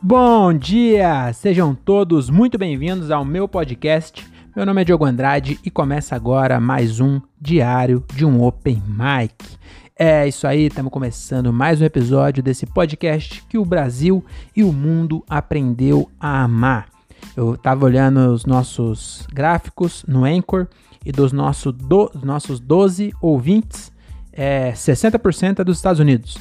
Bom dia! Sejam todos muito bem-vindos ao meu podcast. Meu nome é Diogo Andrade e começa agora mais um diário de um Open Mic. É isso aí, estamos começando mais um episódio desse podcast que o Brasil e o mundo aprendeu a amar. Eu estava olhando os nossos gráficos no Anchor e dos nosso do, nossos 12 ouvintes, é, 60% é dos Estados Unidos.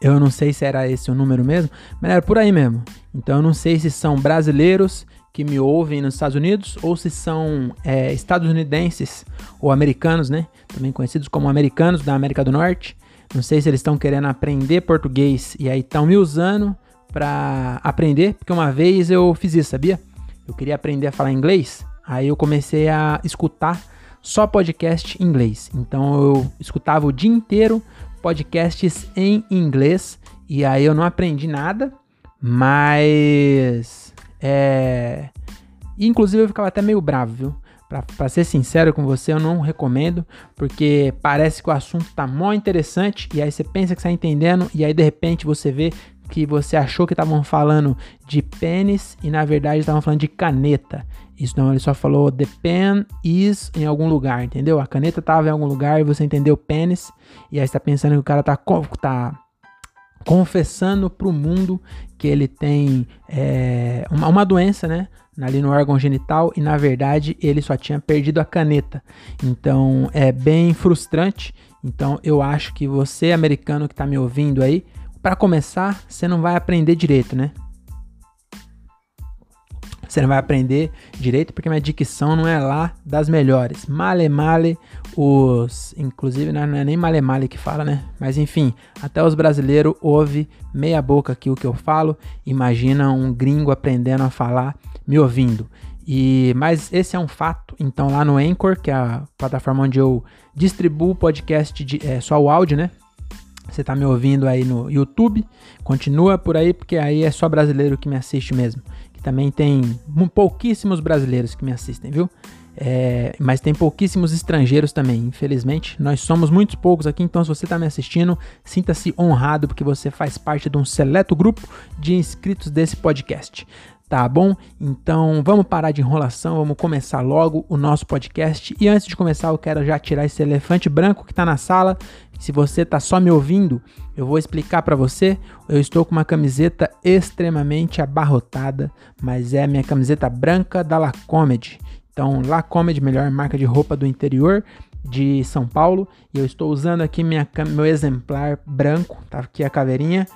Eu não sei se era esse o número mesmo, mas era por aí mesmo. Então eu não sei se são brasileiros que me ouvem nos Estados Unidos ou se são é, estadunidenses ou americanos, né? Também conhecidos como americanos da América do Norte. Não sei se eles estão querendo aprender português e aí estão me usando para aprender, porque uma vez eu fiz isso, sabia? Eu queria aprender a falar inglês, aí eu comecei a escutar só podcast em inglês. Então eu escutava o dia inteiro podcasts em inglês e aí eu não aprendi nada, mas é, inclusive eu ficava até meio bravo, viu? Pra, ser sincero com você, eu não recomendo, porque parece que o assunto tá mó interessante, e aí você pensa que está entendendo, e aí de repente você vê que você achou que estavam falando de pênis, e na verdade estavam falando de caneta. Isso não, ele só falou the pen is em algum lugar, entendeu? A caneta tava em algum lugar e você entendeu pênis. E aí está pensando que o cara tá, tá confessando pro mundo que ele tem é, uma, uma doença, né? Ali no órgão genital e na verdade ele só tinha perdido a caneta. Então é bem frustrante. Então eu acho que você, americano que está me ouvindo aí, para começar, você não vai aprender direito, né? Você não vai aprender direito porque minha dicção não é lá das melhores. Male male, os. Inclusive, não é nem male male que fala, né? Mas enfim, até os brasileiros ouvem meia boca aqui o que eu falo. Imagina um gringo aprendendo a falar, me ouvindo. E, mas esse é um fato. Então, lá no Anchor, que é a plataforma onde eu distribuo podcast, de, é, só o áudio, né? Você tá me ouvindo aí no YouTube, continua por aí, porque aí é só brasileiro que me assiste mesmo também tem pouquíssimos brasileiros que me assistem, viu? É, mas tem pouquíssimos estrangeiros também, infelizmente. Nós somos muitos poucos aqui, então se você está me assistindo, sinta-se honrado porque você faz parte de um seleto grupo de inscritos desse podcast. Tá bom? Então vamos parar de enrolação, vamos começar logo o nosso podcast. E antes de começar, eu quero já tirar esse elefante branco que está na sala. Se você está só me ouvindo, eu vou explicar para você. Eu estou com uma camiseta extremamente abarrotada, mas é a minha camiseta branca da Lacomedy. Então, Lacomedy, melhor marca de roupa do interior de São Paulo. E eu estou usando aqui minha, meu exemplar branco, tá aqui a caveirinha.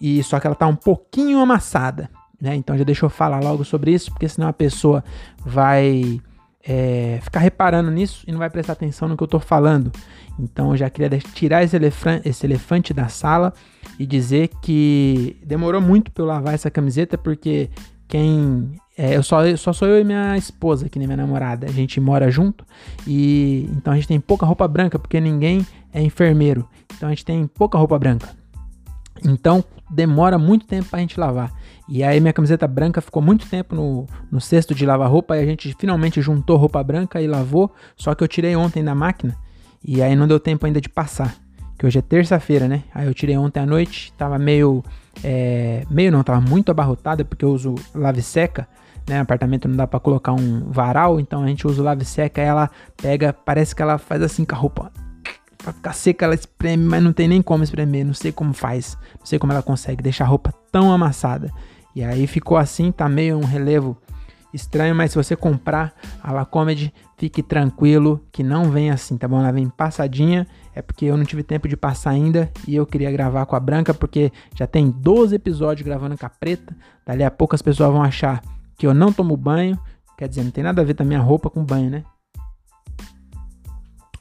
E só que ela tá um pouquinho amassada né? Então já deixa eu falar logo sobre isso, porque senão a pessoa vai é, ficar reparando nisso e não vai prestar atenção no que eu estou falando. Então eu já queria tirar esse elefante, esse elefante da sala e dizer que demorou muito para eu lavar essa camiseta, porque quem é, eu só, só sou eu e minha esposa, que nem minha namorada. A gente mora junto e então a gente tem pouca roupa branca, porque ninguém é enfermeiro. Então a gente tem pouca roupa branca. Então demora muito tempo para a gente lavar. E aí minha camiseta branca ficou muito tempo no, no cesto de lavar roupa e a gente finalmente juntou roupa branca e lavou. Só que eu tirei ontem da máquina e aí não deu tempo ainda de passar. Que hoje é terça-feira, né? Aí eu tirei ontem à noite, tava meio. É, meio não, tava muito abarrotada porque eu uso lave seca. Né, no apartamento não dá para colocar um varal, então a gente usa lave seca ela pega, parece que ela faz assim com a roupa. Pra ficar seca ela espreme, mas não tem nem como espremer, não sei como faz, não sei como ela consegue deixar a roupa tão amassada. E aí ficou assim, tá meio um relevo estranho, mas se você comprar a Lacomedy, fique tranquilo que não vem assim, tá bom? Ela vem passadinha, é porque eu não tive tempo de passar ainda e eu queria gravar com a branca porque já tem 12 episódios gravando com a preta. Dali a pouco as pessoas vão achar que eu não tomo banho, quer dizer, não tem nada a ver também a roupa com banho, né?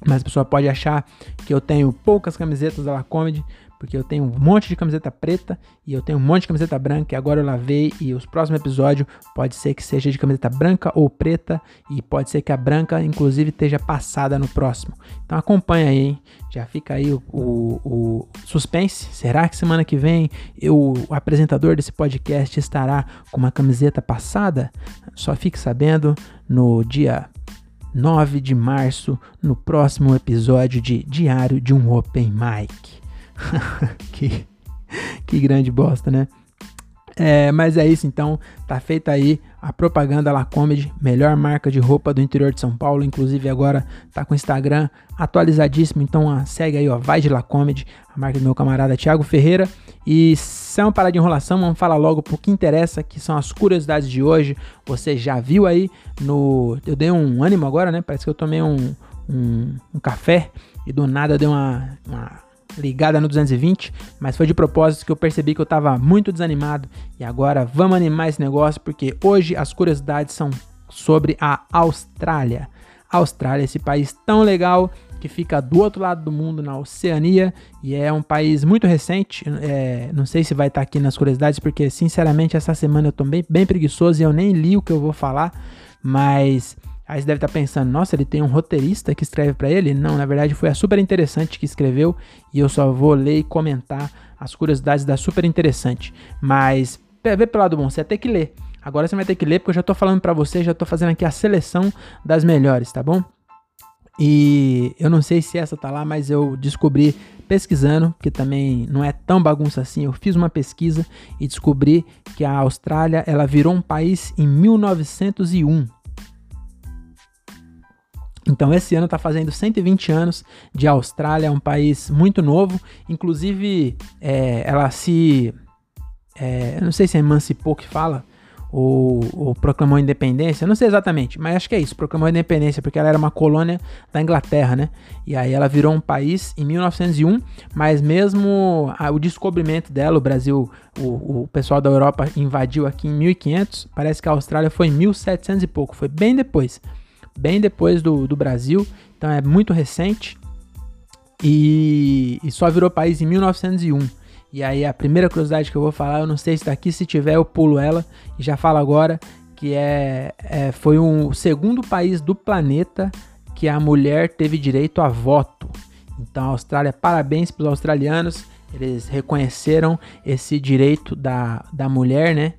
Mas a pessoa pode achar que eu tenho poucas camisetas da Lacomedy, porque eu tenho um monte de camiseta preta e eu tenho um monte de camiseta branca e agora eu lavei e os próximos episódios pode ser que seja de camiseta branca ou preta e pode ser que a branca inclusive esteja passada no próximo. Então acompanha aí, hein? Já fica aí o, o, o suspense. Será que semana que vem eu, o apresentador desse podcast estará com uma camiseta passada? Só fique sabendo no dia 9 de março, no próximo episódio de Diário de um Open Mic. que, que grande bosta, né? É, mas é isso, então tá feita aí a propaganda La Comedy, melhor marca de roupa do interior de São Paulo, inclusive agora tá com o Instagram atualizadíssimo, então ó, segue aí, ó, vai de La Comedy, a marca do meu camarada Thiago Ferreira. E sem uma parada de enrolação, vamos falar logo pro que interessa, que são as curiosidades de hoje. Você já viu aí no. Eu dei um ânimo agora, né? Parece que eu tomei um, um, um café e do nada deu uma, uma ligada no 220, mas foi de propósito que eu percebi que eu estava muito desanimado e agora vamos animar esse negócio porque hoje as curiosidades são sobre a Austrália. A Austrália, esse país tão legal que fica do outro lado do mundo, na Oceania, e é um país muito recente. É, não sei se vai estar tá aqui nas curiosidades, porque sinceramente essa semana eu tô bem, bem preguiçoso e eu nem li o que eu vou falar, mas Aí você deve estar tá pensando, nossa, ele tem um roteirista que escreve para ele? Não, na verdade foi a Super Interessante que escreveu e eu só vou ler e comentar as curiosidades da Super Interessante. Mas, vê pelo lado bom, você vai ter que ler. Agora você vai ter que ler porque eu já tô falando para você, já tô fazendo aqui a seleção das melhores, tá bom? E eu não sei se essa tá lá, mas eu descobri pesquisando, que também não é tão bagunça assim. Eu fiz uma pesquisa e descobri que a Austrália, ela virou um país em 1901. Então, esse ano está fazendo 120 anos de Austrália, é um país muito novo. Inclusive, é, ela se. É, eu não sei se é emancipou que fala, ou, ou, proclamou independência, não sei exatamente, mas acho que é isso, proclamou independência, porque ela era uma colônia da Inglaterra, né? E aí ela virou um país em 1901, mas mesmo a, o descobrimento dela, o Brasil, o, o pessoal da Europa invadiu aqui em 1500, parece que a Austrália foi em 1700 e pouco, foi bem depois bem depois do, do Brasil, então é muito recente. E, e, só virou país em 1901. E aí a primeira curiosidade que eu vou falar, eu não sei se daqui, se tiver eu pulo ela e já falo agora, que é, é foi um, o segundo país do planeta que a mulher teve direito a voto. Então, Austrália, parabéns para os australianos, eles reconheceram esse direito da, da mulher, né?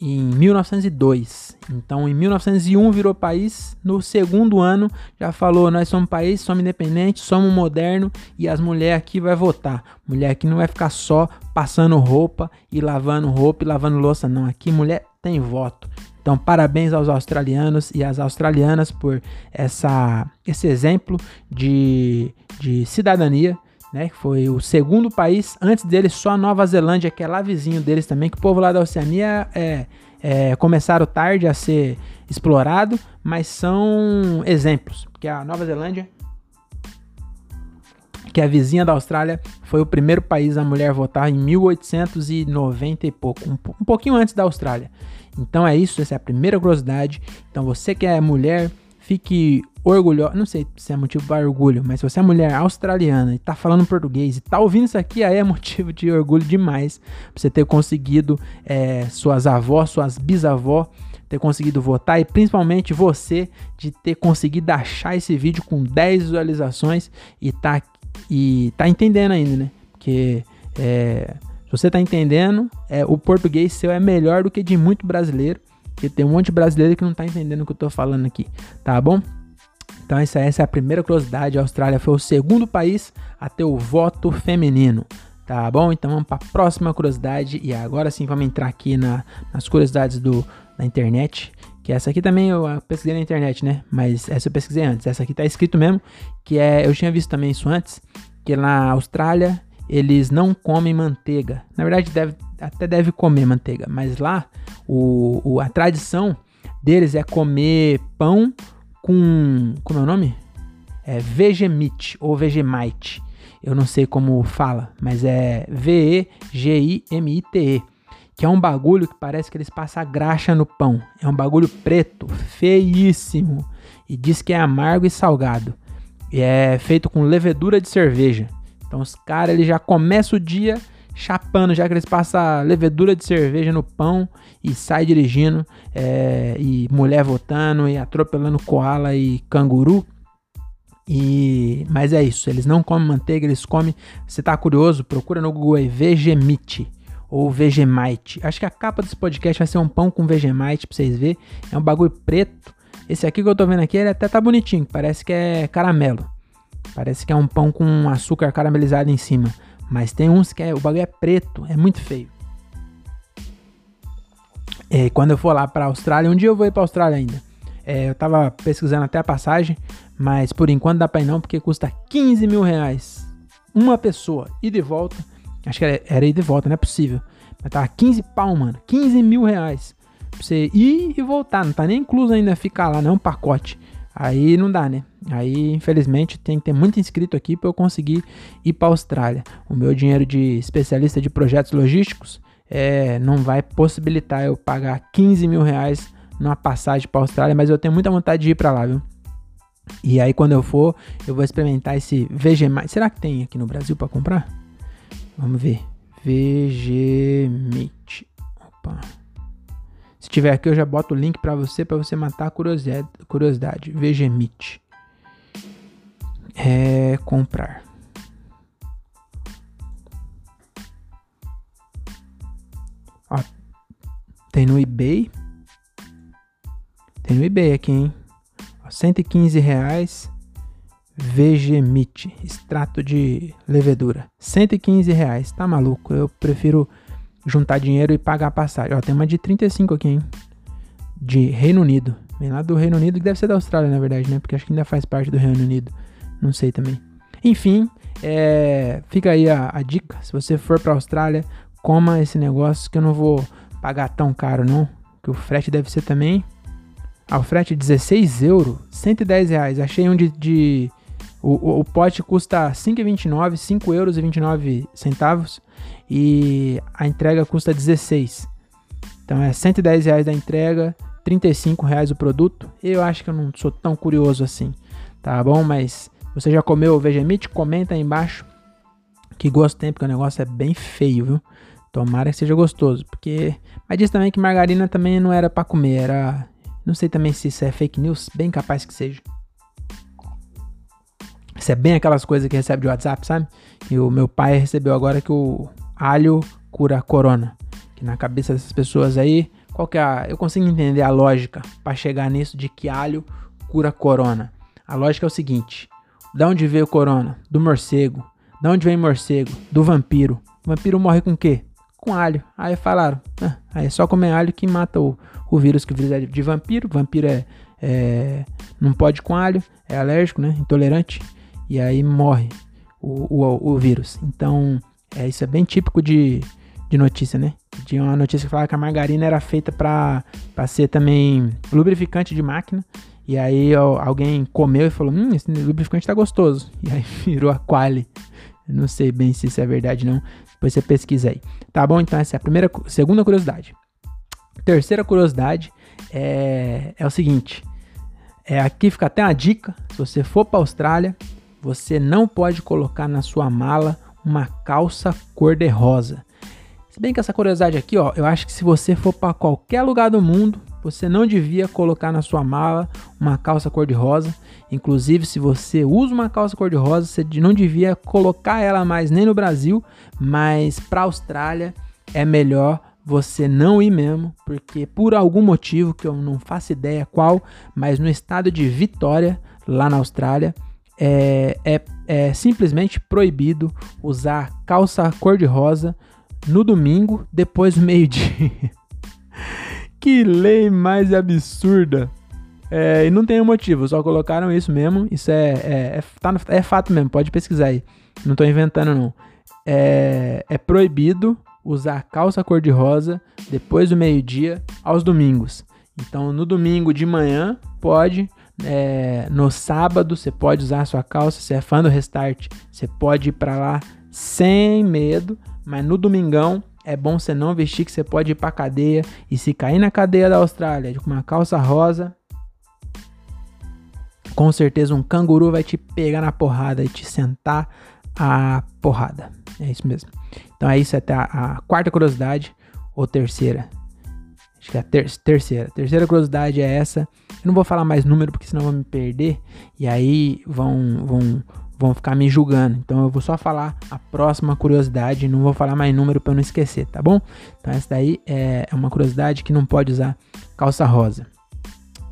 Em 1902. Então, em 1901 virou país. No segundo ano já falou: nós somos país, somos independentes, somos moderno e as mulheres aqui vai votar. Mulher aqui não vai ficar só passando roupa e lavando roupa e lavando louça, não. Aqui mulher tem voto. Então, parabéns aos australianos e às australianas por essa, esse exemplo de, de cidadania né? Que foi o segundo país. Antes deles, só a Nova Zelândia, que é lá vizinho deles também, que o povo lá da Oceania é, é, começaram tarde a ser explorado, mas são exemplos. Porque a Nova Zelândia, que é a vizinha da Austrália, foi o primeiro país a mulher votar em 1890 e pouco, um, um pouquinho antes da Austrália. Então é isso, essa é a primeira curiosidade. Então você que é mulher, fique orgulhosa, não sei se é motivo para orgulho, mas se você é mulher australiana e tá falando português e tá ouvindo isso aqui, aí é motivo de orgulho demais pra você ter conseguido é, suas avós, suas bisavós ter conseguido votar e principalmente você de ter conseguido achar esse vídeo com 10 visualizações e tá, e tá entendendo ainda, né? Porque é, se você tá entendendo, é, o português seu é melhor do que de muito brasileiro, porque tem um monte de brasileiro que não tá entendendo o que eu tô falando aqui, tá bom? Então essa, essa é a primeira curiosidade. A Austrália foi o segundo país a ter o voto feminino. Tá bom? Então vamos para a próxima curiosidade. E agora sim vamos entrar aqui na, nas curiosidades do, da internet. Que essa aqui também eu pesquisei na internet, né? Mas essa eu pesquisei antes. Essa aqui tá escrito mesmo. Que é. Eu tinha visto também isso antes. Que na Austrália eles não comem manteiga. Na verdade, deve, até deve comer manteiga. Mas lá o, o a tradição deles é comer pão com. Como é o nome? É Vegemite ou Vegemite. Eu não sei como fala, mas é V-E-G-I-M-I-T-E. Que é um bagulho que parece que eles passam graxa no pão. É um bagulho preto, feíssimo. E diz que é amargo e salgado. E é feito com levedura de cerveja. Então os caras já começam o dia chapando, já que eles passam levedura de cerveja no pão e sai dirigindo, é, e mulher votando e atropelando koala e canguru. E, mas é isso, eles não comem manteiga, eles comem. Você tá curioso? Procura no Google aí Vegemite ou Vegemite. Acho que a capa desse podcast vai ser um pão com Vegemite pra vocês verem. É um bagulho preto. Esse aqui que eu tô vendo aqui, ele até tá bonitinho, parece que é caramelo. Parece que é um pão com açúcar caramelizado em cima. Mas tem uns que é, o bagulho é preto, é muito feio. É, quando eu for lá pra Austrália, um dia eu vou ir pra Austrália ainda. É, eu tava pesquisando até a passagem, mas por enquanto dá pra ir não, porque custa 15 mil reais. Uma pessoa, e de volta. Acho que era, era ir de volta, não é possível. Mas tava 15 pau, mano. 15 mil reais. Pra você ir e voltar. Não tá nem incluso ainda ficar lá, não um pacote. Aí não dá, né? Aí, infelizmente, tem que ter muito inscrito aqui para eu conseguir ir para Austrália. O meu dinheiro de especialista de projetos logísticos é, não vai possibilitar eu pagar 15 mil reais numa passagem para Austrália, mas eu tenho muita vontade de ir para lá, viu? E aí, quando eu for, eu vou experimentar esse VG. Será que tem aqui no Brasil para comprar? Vamos ver. Meat. Opa. Se tiver aqui, eu já boto o link para você, para você matar a curiosidade. curiosidade. VGMeet. É comprar. Ó, tem no eBay. Tem no eBay aqui, hein? Ó, 115 reais. VG extrato de levedura. 115 reais, tá maluco? Eu prefiro juntar dinheiro e pagar a passagem. Ó, tem uma de 35 aqui, hein? De Reino Unido. Vem lá do Reino Unido, que deve ser da Austrália, na verdade, né? Porque acho que ainda faz parte do Reino Unido. Não sei também. Enfim, é, fica aí a, a dica. Se você for pra Austrália, coma esse negócio que eu não vou pagar tão caro, não. Que o frete deve ser também. Ah, o frete 16 euros, 110 reais. Achei um de, de o, o, o pote custa 5,29, 5 euros e 29 centavos e a entrega custa 16. Então é 110 reais da entrega, 35 reais o produto. Eu acho que eu não sou tão curioso assim, tá bom? Mas você já comeu o Vegemite? Comenta aí embaixo que gosto tem, porque o negócio é bem feio, viu? Tomara que seja gostoso, porque... Mas diz também que margarina também não era para comer, era... Não sei também se isso é fake news, bem capaz que seja. Isso é bem aquelas coisas que recebe de WhatsApp, sabe? E o meu pai recebeu agora que o alho cura corona. Que na cabeça dessas pessoas aí, qual que é a, Eu consigo entender a lógica para chegar nisso de que alho cura corona. A lógica é o seguinte: da onde veio o corona? Do morcego. Da onde vem morcego? Do vampiro. O vampiro morre com o quê? Com alho. Aí falaram, ah, aí é só comer alho que mata o, o vírus, que o vírus é de vampiro. Vampiro é, é, não pode com alho, é alérgico, né? Intolerante. E aí morre o, o, o vírus. Então, é, isso é bem típico de, de notícia, né? Tinha uma notícia que falava que a margarina era feita para ser também lubrificante de máquina. E aí ó, alguém comeu e falou: Hum, esse lubrificante tá gostoso. E aí virou a Quali. Não sei bem se isso é verdade, não. Depois você pesquisa aí. Tá bom? Então, essa é a primeira, segunda curiosidade. Terceira curiosidade é, é o seguinte: é, aqui fica até uma dica. Se você for para Austrália, você não pode colocar na sua mala uma calça cor-de-rosa. Se bem que essa curiosidade aqui, ó, eu acho que se você for para qualquer lugar do mundo, você não devia colocar na sua mala uma calça cor-de-rosa. Inclusive, se você usa uma calça cor-de-rosa, você não devia colocar ela mais nem no Brasil, mas para a Austrália é melhor você não ir mesmo, porque por algum motivo que eu não faço ideia qual, mas no estado de Vitória, lá na Austrália, é, é, é simplesmente proibido usar calça cor-de-rosa no domingo depois do meio-dia. que lei mais absurda! É, e não tem um motivo, só colocaram isso mesmo. Isso é, é, é, tá no, é fato mesmo, pode pesquisar aí. Não tô inventando, não. É, é proibido usar calça cor-de-rosa depois do meio-dia aos domingos. Então, no domingo de manhã, pode, é, no sábado você pode usar sua calça, se é fã do Restart, você pode ir para lá sem medo, mas no domingão é bom você não vestir que você pode ir para cadeia e se cair na cadeia da Austrália com uma calça rosa, com certeza um canguru vai te pegar na porrada e te sentar a porrada. É isso mesmo. Então é isso até a, a quarta curiosidade ou terceira. Acho que é a ter terceira. Terceira curiosidade é essa. Eu não vou falar mais número porque senão vou me perder e aí vão, vão, vão ficar me julgando. Então eu vou só falar a próxima curiosidade, não vou falar mais número para não esquecer, tá bom? Então essa daí é, é uma curiosidade que não pode usar calça rosa.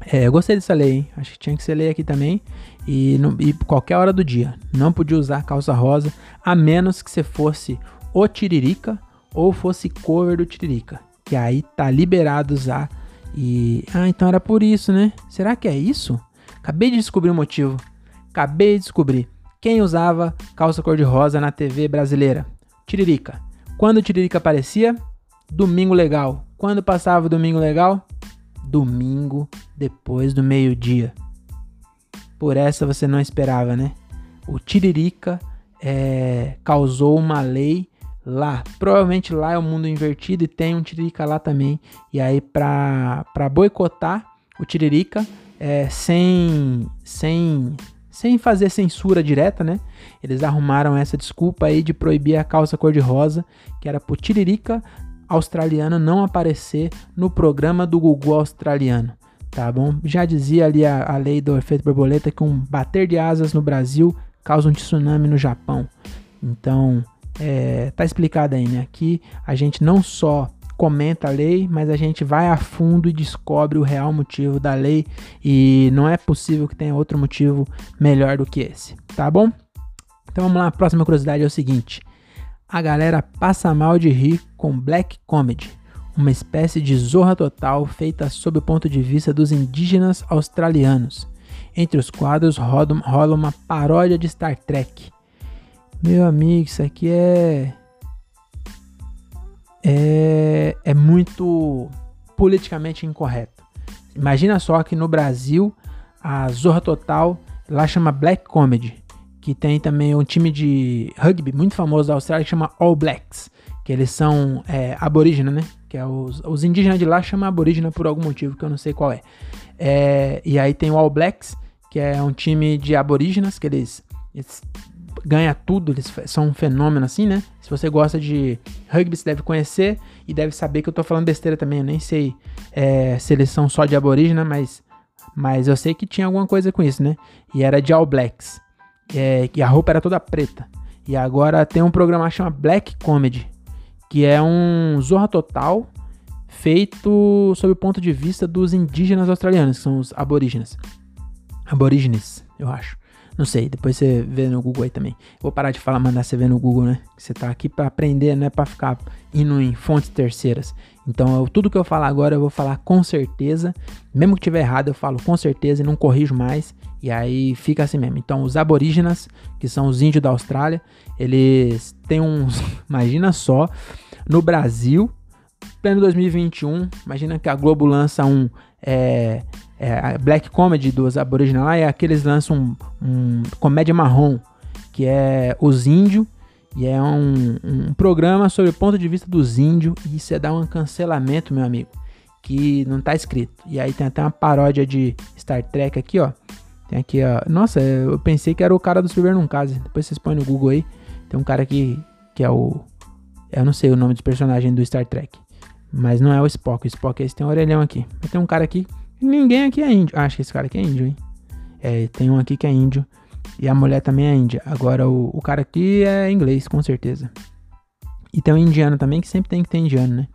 É, eu gostei dessa lei, hein? Acho que tinha que ser lei aqui também. E, no, e qualquer hora do dia. Não podia usar calça rosa, a menos que você fosse o Tiririca ou fosse cover do Tiririca. que aí tá liberado usar. E. Ah, então era por isso, né? Será que é isso? Acabei de descobrir o motivo. Acabei de descobrir. Quem usava calça cor-de-rosa na TV brasileira? Tiririca. Quando o Tiririca aparecia? Domingo legal. Quando passava o domingo legal? Domingo depois do meio-dia. Por essa você não esperava, né? O Tiririca é, causou uma lei lá. Provavelmente lá é o mundo invertido e tem um Tiririca lá também. E aí, pra boicotar o Tiririca, é, sem, sem sem fazer censura direta, né? Eles arrumaram essa desculpa aí de proibir a calça cor-de-rosa, que era pro Tiririca australiano não aparecer no programa do Google australiano, tá bom? Já dizia ali a, a lei do efeito borboleta que um bater de asas no Brasil causa um tsunami no Japão. Então, é, tá explicado aí, né? Aqui a gente não só comenta a lei, mas a gente vai a fundo e descobre o real motivo da lei e não é possível que tenha outro motivo melhor do que esse, tá bom? Então vamos lá, a próxima curiosidade é o seguinte: a galera passa mal de rir com black comedy, uma espécie de zorra total feita sob o ponto de vista dos indígenas australianos. Entre os quadros rola uma paródia de Star Trek. Meu amigo, isso aqui é é, é muito politicamente incorreto. Imagina só que no Brasil a Zorra Total lá chama Black Comedy, que tem também um time de rugby muito famoso da Austrália que chama All Blacks, que eles são é, né? Que é os, os indígenas de lá chamam aborígena por algum motivo que eu não sei qual é. é. E aí tem o All Blacks, que é um time de aborígenas que eles, eles ganha tudo, eles são um fenômeno assim, né? Se você gosta de rugby, você deve conhecer e deve saber que eu tô falando besteira também. Eu nem sei é, se eles são só de aborígena, mas, mas eu sei que tinha alguma coisa com isso, né? E era de All Blacks. É, e a roupa era toda preta. E agora tem um programa que chama Black Comedy, que é um Zorra Total feito sob o ponto de vista dos indígenas australianos, que são os aborígenes. Aborígenes, eu acho. Não sei, depois você vê no Google aí também. Vou parar de falar, mandar você ver no Google, né? Você tá aqui para aprender, não é para ficar indo em fontes terceiras. Então, eu, tudo que eu falar agora eu vou falar com certeza. Mesmo que tiver errado, eu falo com certeza e não corrijo mais. E aí fica assim mesmo. Então, os aborígenas, que são os índios da Austrália, eles têm uns. Imagina só, no Brasil, pleno 2021, imagina que a Globo lança um. É, é, Black Comedy dos aborígenes lá é aqueles lançam um, um comédia marrom, que é os índios, e é um, um programa sobre o ponto de vista dos índios, e isso é dar um cancelamento, meu amigo, que não tá escrito. E aí tem até uma paródia de Star Trek aqui, ó. Tem aqui, ó. Nossa, eu pensei que era o cara do Silver Num Case. Depois vocês põem no Google aí. Tem um cara aqui que é o. Eu não sei o nome dos personagens do Star Trek. Mas não é o Spock. O Spock esse tem um orelhão aqui. Mas tem um cara aqui Ninguém aqui é índio. Ah, acho que esse cara aqui é índio, hein? É, tem um aqui que é índio. E a mulher também é índia. Agora, o, o cara aqui é inglês, com certeza. E tem um indiano também, que sempre tem que ter indiano, né?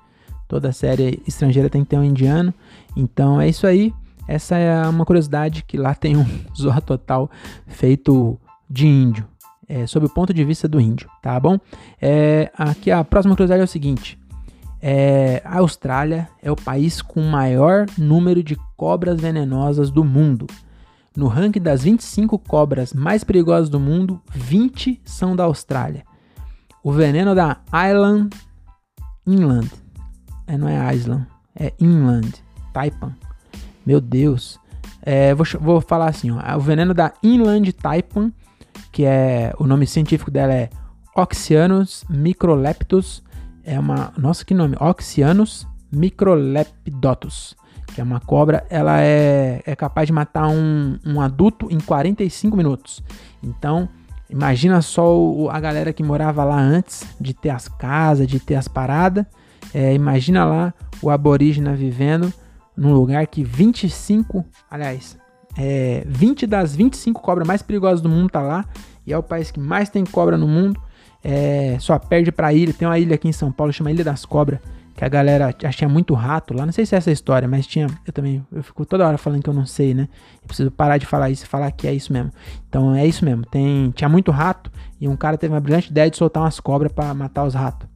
Toda série estrangeira tem que ter um indiano. Então é isso aí. Essa é uma curiosidade que lá tem um Zorra Total feito de índio. É, sob o ponto de vista do índio, tá bom? É, aqui a próxima curiosidade é o seguinte. É, a Austrália é o país com o maior número de cobras venenosas do mundo. No ranking das 25 cobras mais perigosas do mundo, 20 são da Austrália. O veneno da Island Inland, é, não é Island, é Inland, Taipan. Meu Deus. É, vou, vou falar assim, ó, o veneno da Inland Taipan, que é o nome científico dela é Oxyanus microleptus é uma. Nossa, que nome! Oxyanus microlepidotus. Que é uma cobra, ela é, é capaz de matar um, um adulto em 45 minutos. Então, imagina só o, a galera que morava lá antes de ter as casas, de ter as paradas. É, imagina lá o aborígena vivendo num lugar que 25, aliás, é, 20 das 25 cobras mais perigosas do mundo tá lá. E é o país que mais tem cobra no mundo. É, só perde pra ilha. Tem uma ilha aqui em São Paulo, chama Ilha das Cobras. Que a galera tinha muito rato lá. Não sei se é essa história, mas tinha. Eu também. Eu fico toda hora falando que eu não sei, né? Eu preciso parar de falar isso e falar que é isso mesmo. Então é isso mesmo. Tem, tinha muito rato. E um cara teve uma brilhante ideia de soltar umas cobras para matar os ratos.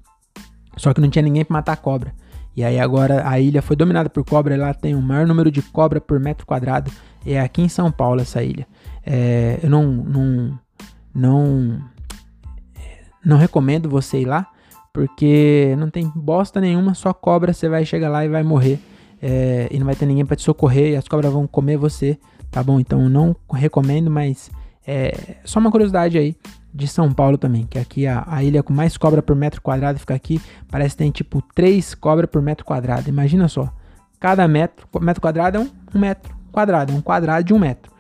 Só que não tinha ninguém para matar a cobra. E aí agora a ilha foi dominada por cobra, lá tem o maior número de cobra por metro quadrado. É aqui em São Paulo essa ilha. É, eu não, não, não, não recomendo você ir lá, porque não tem bosta nenhuma, só cobra, você vai chegar lá e vai morrer. É, e não vai ter ninguém para te socorrer e as cobras vão comer você, tá bom? Então não recomendo, mas é só uma curiosidade aí de São Paulo também, que aqui a, a ilha com mais cobra por metro quadrado fica aqui, parece que tem tipo 3 cobras por metro quadrado. Imagina só, cada metro, metro quadrado é um, um metro quadrado, é um quadrado de um metro.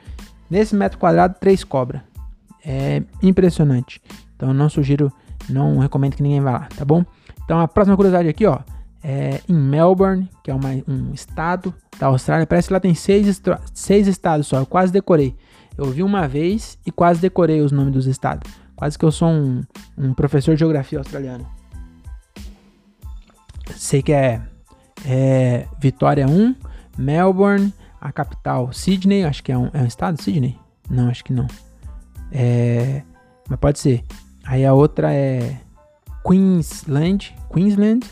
Nesse metro quadrado, 3 cobras. É impressionante. Então eu não sugiro, não recomendo que ninguém vá lá, tá bom? Então a próxima curiosidade aqui, ó, é em Melbourne, que é uma, um estado da Austrália. Parece que lá tem seis, seis estados só. Eu quase decorei. Eu vi uma vez e quase decorei os nomes dos estados. Quase que eu sou um, um professor de geografia australiano. Sei que é, é Vitória 1, Melbourne, a capital Sydney, acho que é um, é um estado, Sydney? Não, acho que não. É, mas pode ser. Aí a outra é Queensland, Queensland.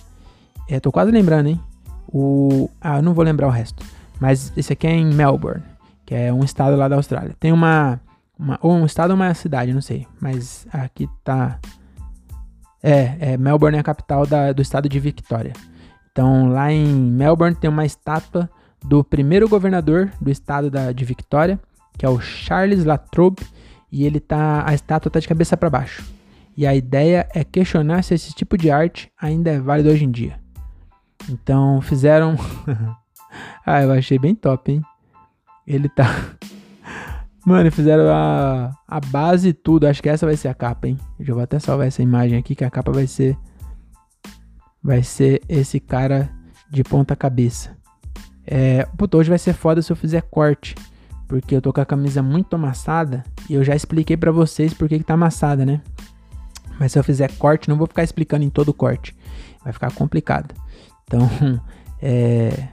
É, tô quase lembrando, hein? O, ah, eu não vou lembrar o resto. Mas esse aqui é em Melbourne, que é um estado lá da Austrália. Tem uma uma, ou um estado ou uma cidade, não sei. Mas aqui tá. É, é Melbourne é a capital da, do estado de Victoria. Então lá em Melbourne tem uma estátua do primeiro governador do estado da, de Victoria, que é o Charles Latrobe, e ele tá. A estátua tá de cabeça para baixo. E a ideia é questionar se esse tipo de arte ainda é válido hoje em dia. Então fizeram. ah, eu achei bem top, hein? Ele tá. Mano, fizeram a, a base e tudo. Acho que essa vai ser a capa, hein? Eu já vou até salvar essa imagem aqui, que a capa vai ser. Vai ser esse cara de ponta cabeça. É, puta, hoje vai ser foda se eu fizer corte. Porque eu tô com a camisa muito amassada. E eu já expliquei para vocês por que, tá amassada, né? Mas se eu fizer corte, não vou ficar explicando em todo corte. Vai ficar complicado. Então, é.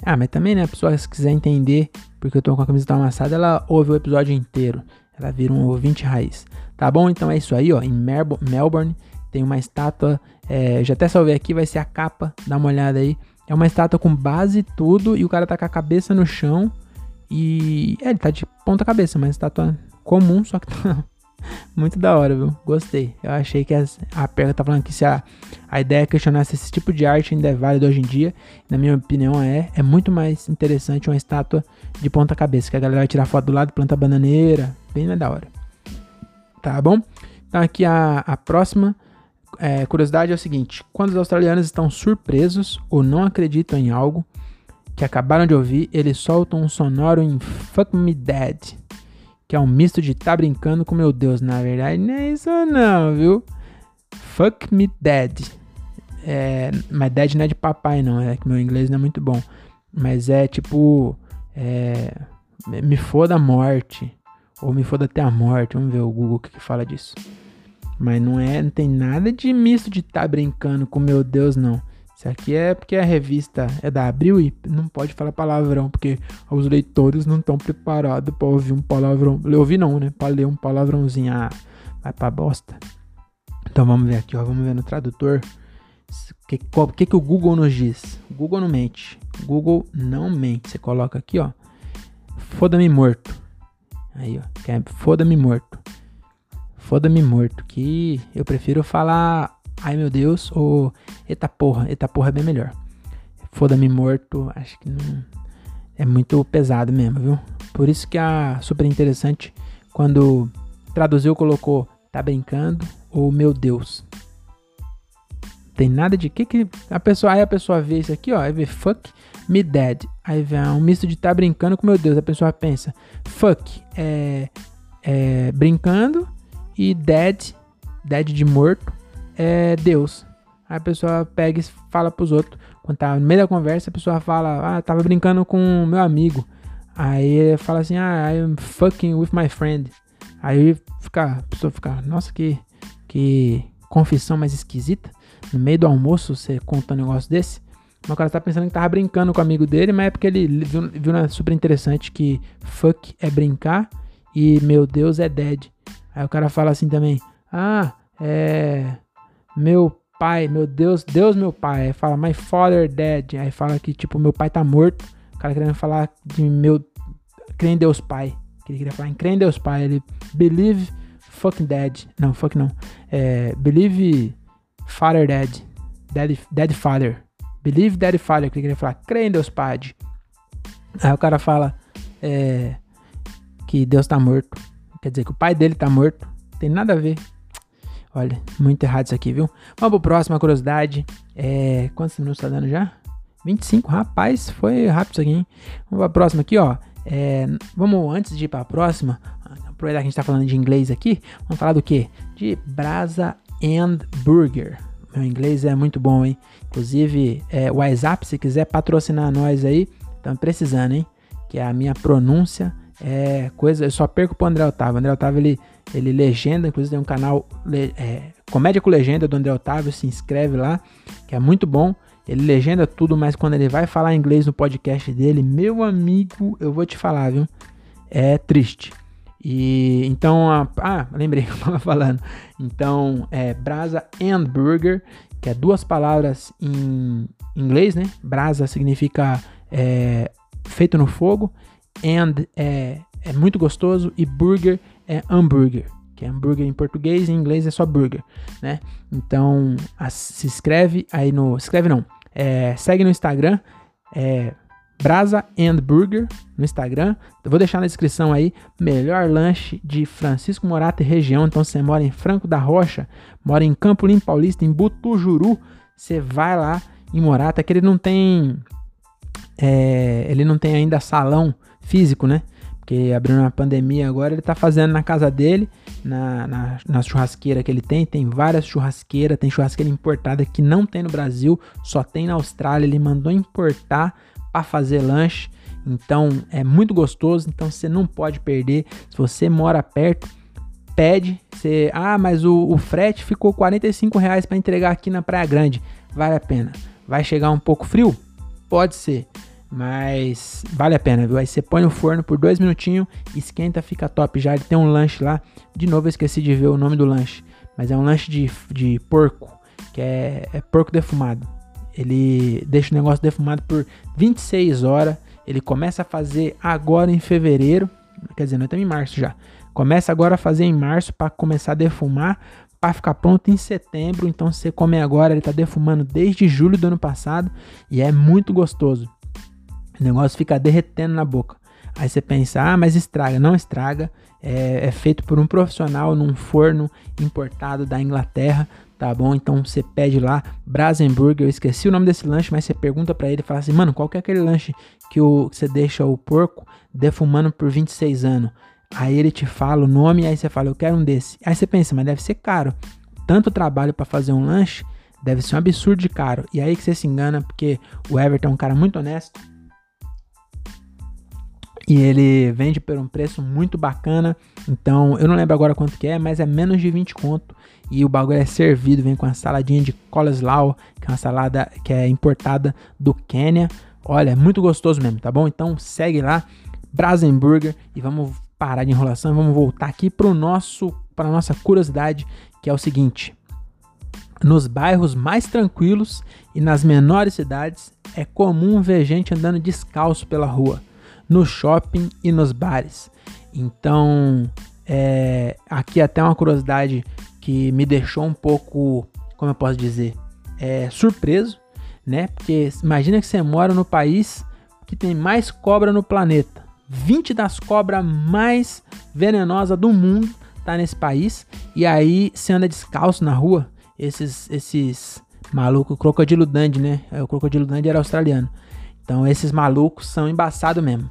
Ah, mas também, né? A pessoa, se quiser entender porque eu tô com a camisa tão amassada, ela ouve o episódio inteiro. Ela vira um ouvinte raiz. Tá bom? Então é isso aí, ó. Em Melbourne tem uma estátua. É, já até salvei aqui, vai ser a capa. Dá uma olhada aí. É uma estátua com base e tudo. E o cara tá com a cabeça no chão. E. É, ele tá de ponta cabeça, uma estátua comum, só que tá Muito da hora, viu? Gostei. Eu achei que as, a perna tá falando que se a, a ideia é questionar se esse tipo de arte ainda é válido hoje em dia. Na minha opinião, é. É muito mais interessante uma estátua de ponta cabeça, que a galera vai tirar foto do lado, planta bananeira. Bem mais da hora. Tá bom? Então aqui a, a próxima é, curiosidade é o seguinte: quando os australianos estão surpresos ou não acreditam em algo que acabaram de ouvir, eles soltam um sonoro em Fuck Me Dead que é um misto de tá brincando com meu Deus. Na verdade, não é isso não, viu? Fuck me dead. É, mas dead não é de papai, não. É que meu inglês não é muito bom. Mas é tipo. É, me foda a morte. Ou me foda até a morte. Vamos ver o Google que, que fala disso. Mas não é, não tem nada de misto de tá brincando com meu Deus, não. Isso aqui é porque a revista é da Abril e não pode falar palavrão, porque os leitores não estão preparados para ouvir um palavrão. Ouvir não, né? Para ler um palavrãozinho. Ah, vai pra bosta. Então vamos ver aqui, ó. Vamos ver no tradutor. O que, que, que o Google nos diz? O Google não mente. O Google não mente. Você coloca aqui, ó. Foda-me morto. Aí, ó. É foda-me morto. Foda-me morto. Que eu prefiro falar ai meu Deus, ou eita porra, eita porra é bem melhor. Foda-me morto, acho que não. É muito pesado mesmo, viu? Por isso que a super interessante quando traduziu colocou tá brincando ou meu Deus. Tem nada de que que a pessoa aí a pessoa vê isso aqui, ó, aí vê fuck me dead. Aí vem um misto de tá brincando com meu Deus. A pessoa pensa fuck é, é brincando e dead, dead de morto é Deus. Aí a pessoa pega e fala pros outros. Quando tá no meio da conversa, a pessoa fala, ah, tava brincando com meu amigo. Aí fala assim, ah, I'm fucking with my friend. Aí fica, a pessoa fica, nossa, que, que confissão mais esquisita. No meio do almoço, você conta um negócio desse. Mas o cara tá pensando que tava brincando com o amigo dele, mas é porque ele viu, viu super interessante que fuck é brincar e meu Deus é dead. Aí o cara fala assim também, ah, é meu pai, meu Deus, Deus meu pai. Aí fala my father dead. Aí fala que tipo meu pai tá morto. O cara querendo falar de meu crê em Deus pai. Que ele queria falar em crê em Deus pai. Ele believe fucking dead. Não, fuck não. É, believe father dead. Dead, dead father. Believe dead father. Que ele queria falar crê em Deus pai. Aí o cara fala é, que Deus tá morto. Quer dizer que o pai dele tá morto. Tem nada a ver. Olha, muito errado isso aqui, viu? Vamos pro próximo, curiosidade. É, quantos minutos tá dando já? 25, rapaz, foi rápido isso aqui, hein? Vamos pra próxima aqui, ó. É, vamos, antes de ir pra próxima, aproveitar que a gente tá falando de inglês aqui, vamos falar do quê? De Brasa and Burger. Meu inglês é muito bom, hein? Inclusive, é, o WhatsApp, se quiser patrocinar nós aí, estamos precisando, hein? Que a minha pronúncia é coisa. Eu só perco pro André Otávio. O André Otávio ele, ele legenda, inclusive tem um canal é, Comédia com Legenda do André Otávio. Se inscreve lá, que é muito bom. Ele legenda tudo, mas quando ele vai falar inglês no podcast dele, meu amigo, eu vou te falar, viu? É triste. E então, a, ah, lembrei que eu tava falando. Então, é Brasa and Burger, que é duas palavras em inglês, né? Brasa significa é, feito no fogo and é, é muito gostoso e burger é hambúrguer, que é hambúrguer em português, em inglês é só burger, né? Então se inscreve aí no, se inscreve não, é, segue no Instagram, é, Brasa and Burger no Instagram. Eu vou deixar na descrição aí. Melhor lanche de Francisco Morata e região. Então você mora em Franco da Rocha, mora em Campo Limpo Paulista, em Butujuru, você vai lá em Morata, que ele não tem é, ele não tem ainda salão físico, né? Porque abriu uma pandemia agora, ele tá fazendo na casa dele, na, na, na churrasqueira que ele tem. Tem várias churrasqueiras, tem churrasqueira importada que não tem no Brasil, só tem na Austrália. Ele mandou importar para fazer lanche. Então é muito gostoso, então você não pode perder. Se você mora perto, pede. Você, ah, mas o, o frete ficou 45 reais para entregar aqui na Praia Grande. Vale a pena. Vai chegar um pouco frio? Pode ser. Mas vale a pena, viu? Aí você põe no forno por dois minutinhos, esquenta, fica top já. Ele tem um lanche lá. De novo, eu esqueci de ver o nome do lanche. Mas é um lanche de, de porco, que é, é porco defumado. Ele deixa o negócio defumado por 26 horas. Ele começa a fazer agora em fevereiro. Quer dizer, nós estamos em março já. Começa agora a fazer em março para começar a defumar para ficar pronto em setembro. Então você come agora, ele está defumando desde julho do ano passado e é muito gostoso. O negócio fica derretendo na boca. Aí você pensa, ah, mas estraga. Não estraga. É, é, feito por um profissional num forno importado da Inglaterra, tá bom? Então você pede lá, Brasenburger. Eu esqueci o nome desse lanche, mas você pergunta para ele e fala assim, mano, qual que é aquele lanche que, o, que você deixa o porco defumando por 26 anos? Aí ele te fala o nome, aí você fala, eu quero um desse. Aí você pensa, mas deve ser caro. Tanto trabalho para fazer um lanche, deve ser um absurdo de caro. E aí que você se engana, porque o Everton é um cara muito honesto e ele vende por um preço muito bacana. Então, eu não lembro agora quanto que é, mas é menos de 20 conto. E o bagulho é servido, vem com a saladinha de coleslaw, que é uma salada que é importada do Quênia. Olha, é muito gostoso mesmo, tá bom? Então, segue lá, Brasenburger, e vamos parar de enrolação, vamos voltar aqui para o nosso para nossa curiosidade, que é o seguinte: nos bairros mais tranquilos e nas menores cidades é comum ver gente andando descalço pela rua no shopping e nos bares. Então, é, aqui até uma curiosidade que me deixou um pouco, como eu posso dizer, é, surpreso, né? Porque imagina que você mora no país que tem mais cobra no planeta. 20 das cobras mais venenosas do mundo tá nesse país. E aí você anda descalço na rua. Esses, esses malucos, crocodilo Dandy, né? É, o crocodilo Dandy era australiano. Então esses malucos são embaçados mesmo.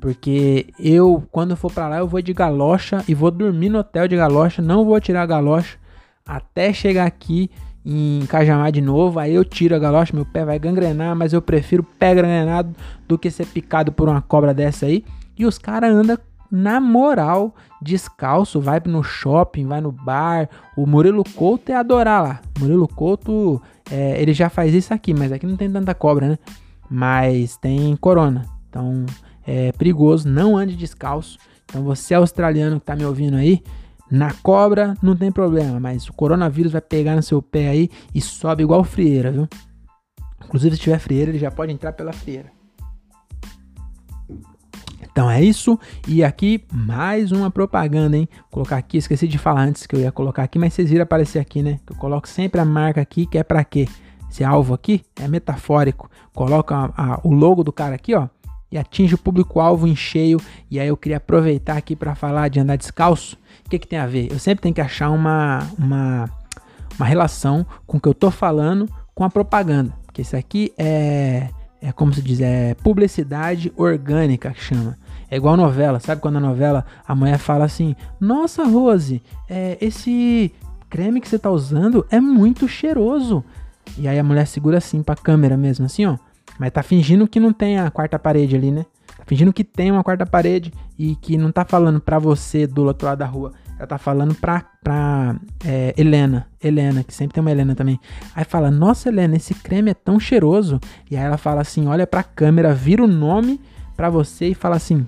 Porque eu, quando for para lá, eu vou de galocha e vou dormir no hotel de galocha. Não vou tirar a galocha até chegar aqui em Cajamar de novo. Aí eu tiro a galocha, meu pé vai gangrenar. Mas eu prefiro pé gangrenado do que ser picado por uma cobra dessa aí. E os caras andam na moral, descalço, vai no shopping, vai no bar. O Murilo Couto é adorar lá. Murilo Couto, é, ele já faz isso aqui, mas aqui não tem tanta cobra, né? Mas tem corona. Então é perigoso, não ande descalço. Então você australiano que está me ouvindo aí, Na cobra não tem problema, mas o coronavírus vai pegar no seu pé aí e sobe igual frieira, viu? Inclusive, se tiver frieira, ele já pode entrar pela frieira. Então é isso. E aqui mais uma propaganda, hein? Vou colocar aqui, esqueci de falar antes que eu ia colocar aqui, mas vocês viram aparecer aqui, né? Eu coloco sempre a marca aqui, que é para quê? Esse alvo aqui é metafórico. Coloca a, a, o logo do cara aqui, ó, e atinge o público-alvo em cheio. E aí eu queria aproveitar aqui para falar de andar descalço. O que, que tem a ver? Eu sempre tenho que achar uma, uma, uma relação com o que eu tô falando com a propaganda. Porque isso aqui é, é como se diz, é publicidade orgânica que chama. É igual novela, sabe quando a novela a mulher fala assim: Nossa, Rose, é, esse creme que você tá usando é muito cheiroso. E aí a mulher segura assim pra câmera mesmo, assim, ó. Mas tá fingindo que não tem a quarta parede ali, né? Tá fingindo que tem uma quarta parede e que não tá falando pra você do outro lado da rua. Ela tá falando pra, pra é, Helena. Helena, que sempre tem uma Helena também. Aí fala, nossa Helena, esse creme é tão cheiroso. E aí ela fala assim, olha pra câmera, vira o nome pra você e fala assim,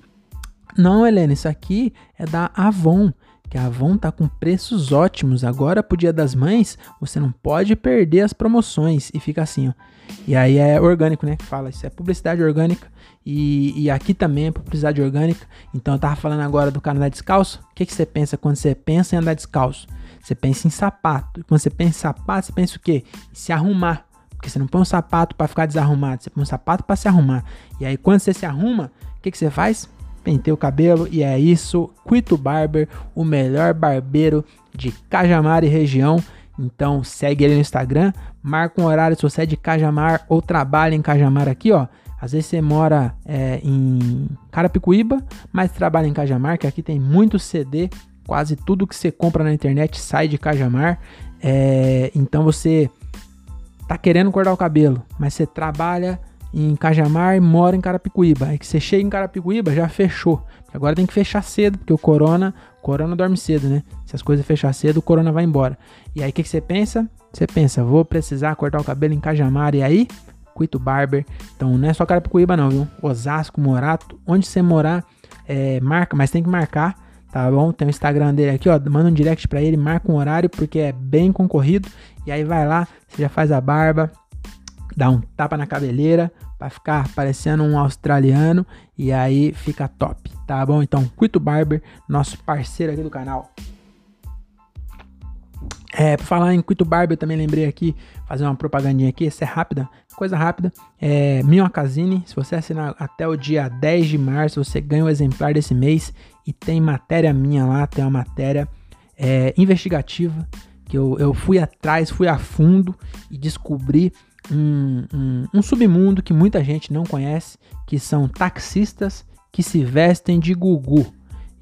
não Helena, isso aqui é da Avon que a Avon tá com preços ótimos. Agora pro Dia das Mães, você não pode perder as promoções. E fica assim, ó. E aí é orgânico, né? Que fala, isso é publicidade orgânica. E, e aqui também é publicidade orgânica. Então eu tava falando agora do cara andar descalço. O que, que você pensa quando você pensa em andar descalço? Você pensa em sapato. Quando você pensa em sapato, você pensa o quê? Se arrumar. Porque você não põe um sapato para ficar desarrumado, você põe um sapato para se arrumar. E aí quando você se arruma, o que, que você faz? Pentei o cabelo e é isso. Quito Barber, o melhor barbeiro de Cajamar e região. Então segue ele no Instagram, marca um horário se você é de Cajamar ou trabalha em Cajamar aqui, ó. Às vezes você mora é, em Carapicuíba, mas trabalha em Cajamar, que aqui tem muito CD. Quase tudo que você compra na internet sai de Cajamar. É, então você tá querendo cortar o cabelo, mas você trabalha em Cajamar e mora em Carapicuíba. Aí que você chega em Carapicuíba, já fechou. Agora tem que fechar cedo, porque o corona, corona dorme cedo, né? Se as coisas fechar cedo, o corona vai embora. E aí o que, que você pensa? Você pensa, vou precisar cortar o cabelo em Cajamar e aí? Cuito Barber. Então não é só Carapicuíba não, viu? Osasco, Morato, onde você morar, é, marca, mas tem que marcar, tá bom? Tem o Instagram dele aqui, ó, manda um direct para ele, marca um horário porque é bem concorrido. E aí vai lá, você já faz a barba, dá um tapa na cabeleira para ficar parecendo um australiano e aí fica top, tá bom? Então, Quito Barber, nosso parceiro aqui do canal. É, por falar em Quito Barber, eu também lembrei aqui, fazer uma propagandinha aqui, essa é rápida, coisa rápida. É, Minhocasine, se você assinar até o dia 10 de março, você ganha o exemplar desse mês e tem matéria minha lá, tem uma matéria é, investigativa que eu, eu fui atrás, fui a fundo e descobri um, um, um submundo que muita gente não conhece, que são taxistas que se vestem de gugu.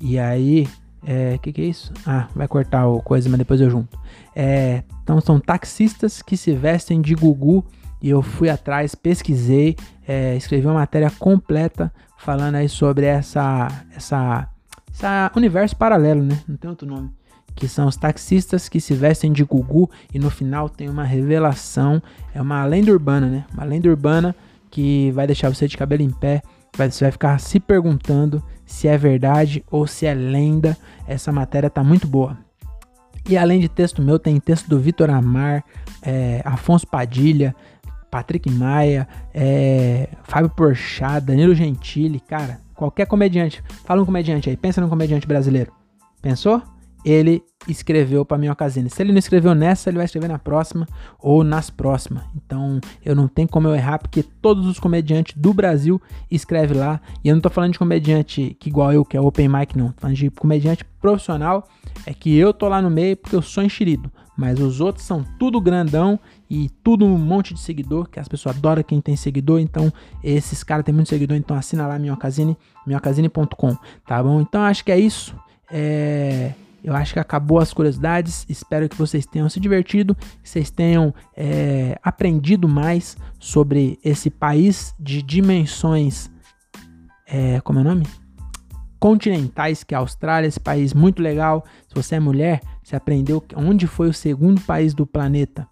E aí, é, que que é isso? Ah, vai cortar o coisa, mas depois eu junto. É, então são taxistas que se vestem de gugu e eu fui atrás, pesquisei, é, escrevi uma matéria completa falando aí sobre essa, essa, essa universo paralelo, né? Não tem outro nome que são os taxistas que se vestem de Gugu e no final tem uma revelação, é uma lenda urbana, né? Uma lenda urbana que vai deixar você de cabelo em pé, você vai ficar se perguntando se é verdade ou se é lenda. Essa matéria tá muito boa. E além de texto meu, tem texto do Vitor Amar, é, Afonso Padilha, Patrick Maia, é, Fábio Porchat, Danilo Gentili, cara, qualquer comediante. Fala um comediante aí, pensa num comediante brasileiro. Pensou? Ele escreveu para Minhocasine. Se ele não escreveu nessa, ele vai escrever na próxima ou nas próximas. Então, eu não tenho como eu errar, porque todos os comediantes do Brasil escrevem lá. E eu não tô falando de comediante que igual eu, que é open mic, não. Tô falando de comediante profissional. É que eu tô lá no meio porque eu sou enxerido. Mas os outros são tudo grandão e tudo um monte de seguidor, que as pessoas adoram quem tem seguidor. Então, esses caras têm muito seguidor, então assina lá Minhocasine, minhocasine.com, tá bom? Então, acho que é isso. É... Eu acho que acabou as curiosidades. Espero que vocês tenham se divertido, que vocês tenham é, aprendido mais sobre esse país de dimensões. É, como é o nome? Continentais, que é a Austrália, esse país muito legal. Se você é mulher, você aprendeu onde foi o segundo país do planeta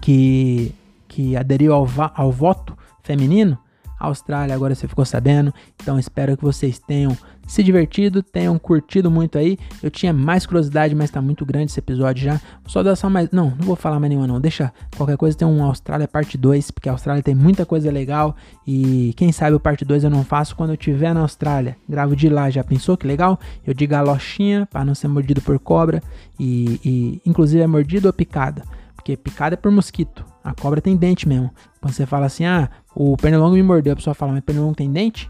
que, que aderiu ao, ao voto feminino. Austrália, agora você ficou sabendo. Então espero que vocês tenham se divertido, tenham curtido muito aí. Eu tinha mais curiosidade, mas tá muito grande esse episódio já. Só dar só mais. Não, não vou falar mais nenhuma, não. Deixa qualquer coisa tem um Austrália parte 2, porque a Austrália tem muita coisa legal. E quem sabe o parte 2 eu não faço quando eu estiver na Austrália. Gravo de lá, já pensou que legal? Eu digo a lochinha para não ser mordido por cobra. E, e inclusive é mordido ou picada? Porque picada é por mosquito. A cobra tem dente mesmo. Quando você fala assim, ah, o pernilongo me mordeu, a pessoa fala, mas pernilongo tem dente?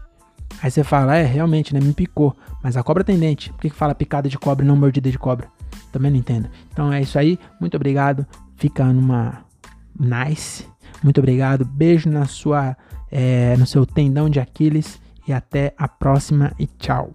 Aí você fala, é, realmente, né? Me picou. Mas a cobra tem dente. Por que, que fala picada de cobra e não mordida de cobra? Também não entendo. Então é isso aí. Muito obrigado. Fica numa nice. Muito obrigado. Beijo na sua, é, no seu tendão de Aquiles. E até a próxima e tchau.